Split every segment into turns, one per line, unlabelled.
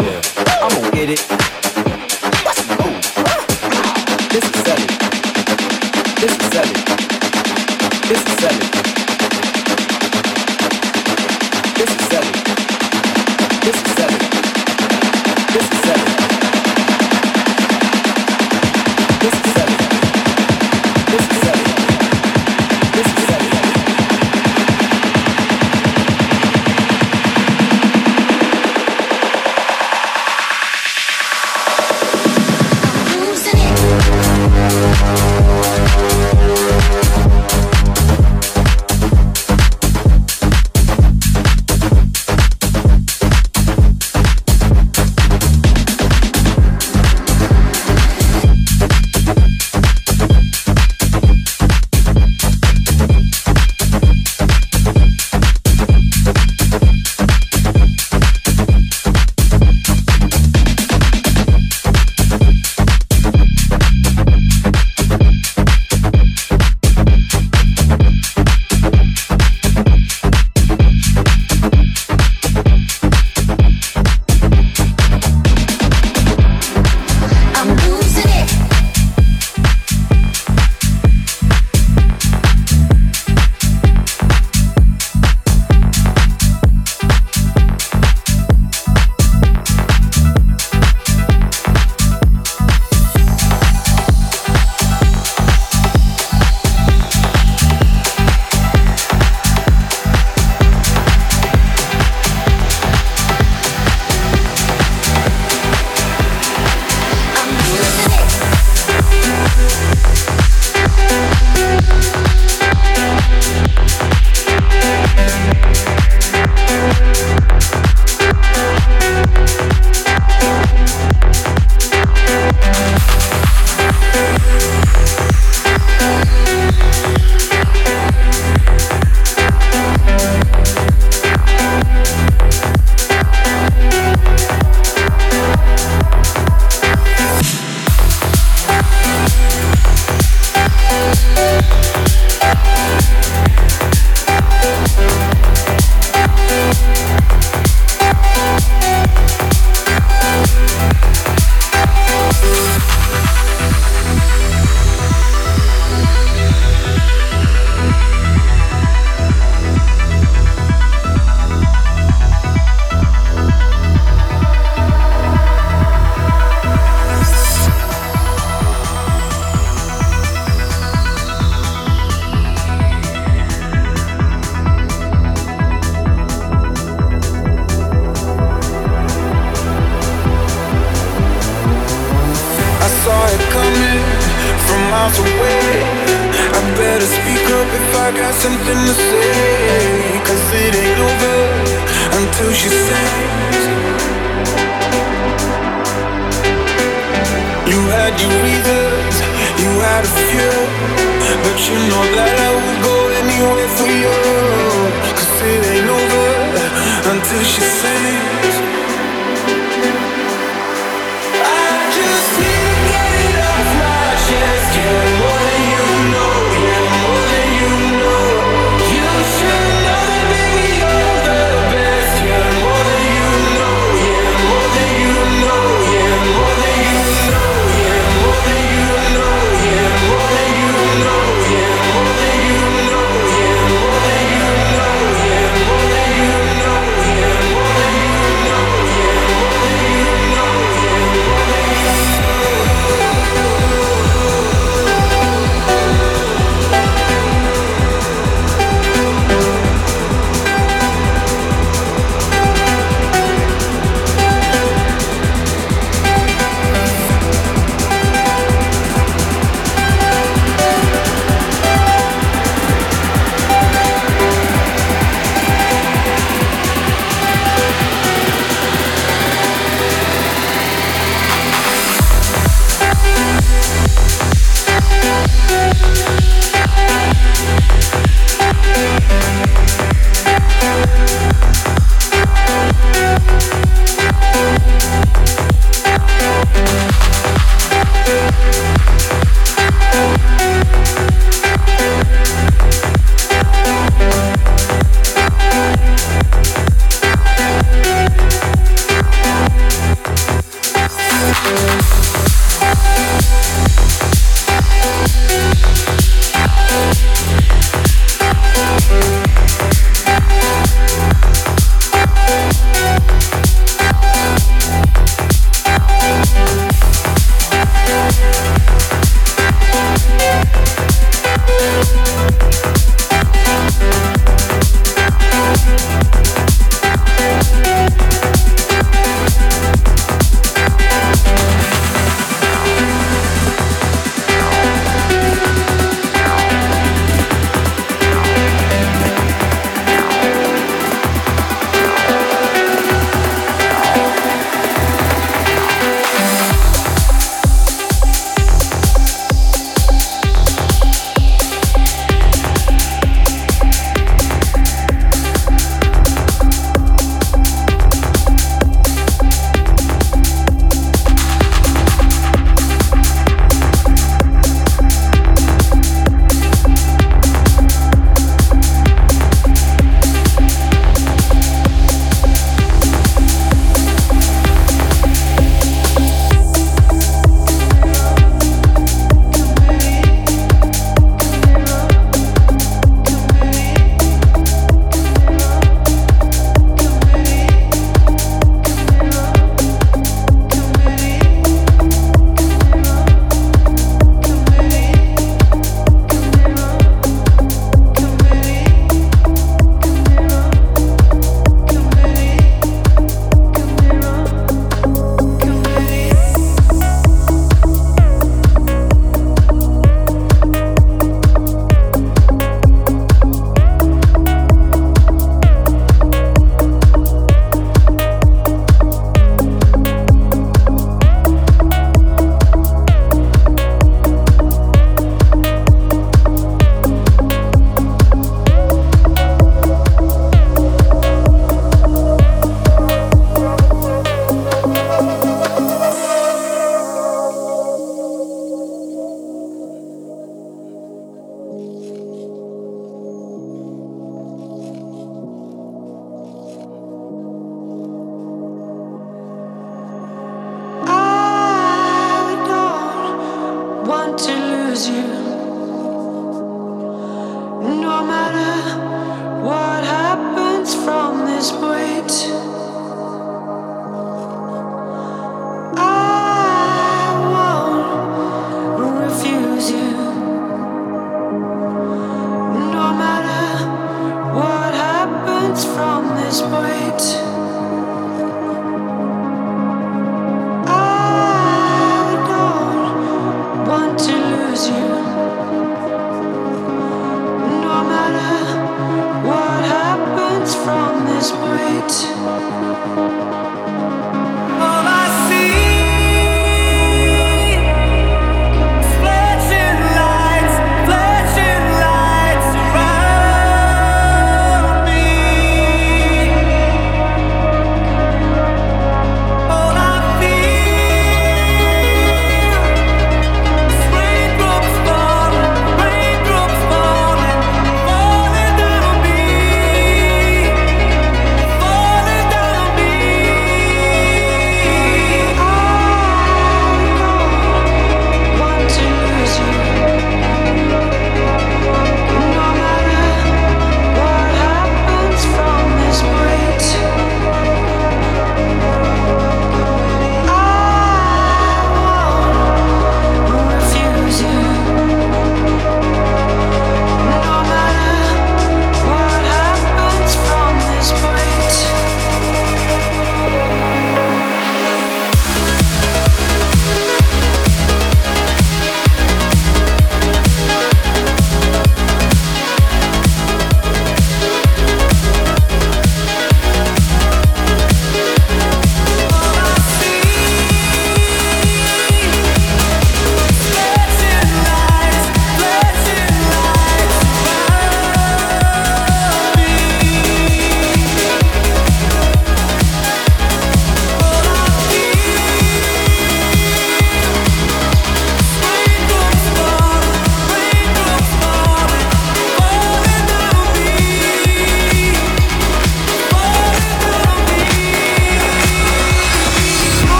I'ma,
I'ma get it.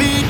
Breaking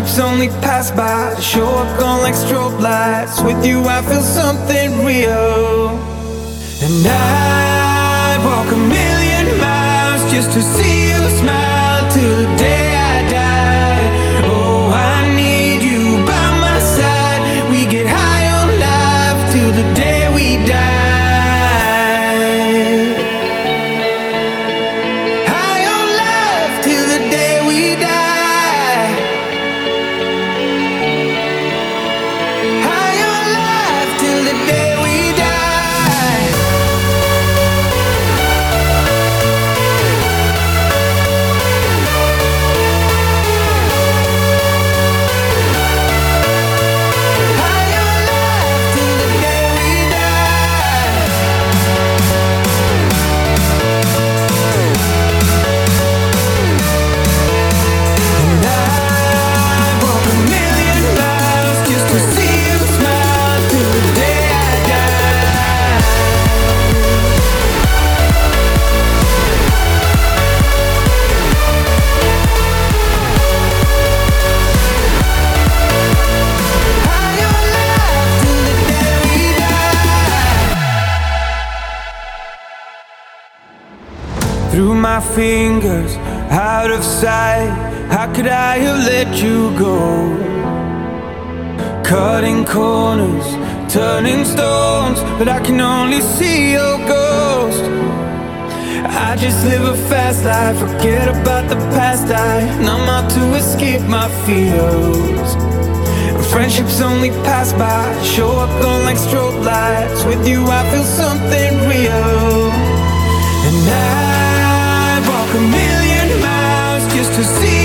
Friendships only pass by, to show up gone like strobe lights. With you, I feel something real. And I walk a million miles just to see. fingers out of sight. How could I have let you go? Cutting corners, turning stones, but I can only see your ghost. I just live a fast life, forget about the past. I numb out to escape my fears. Friendships only pass by, show up on like strobe lights. With you, I feel something real. And I to see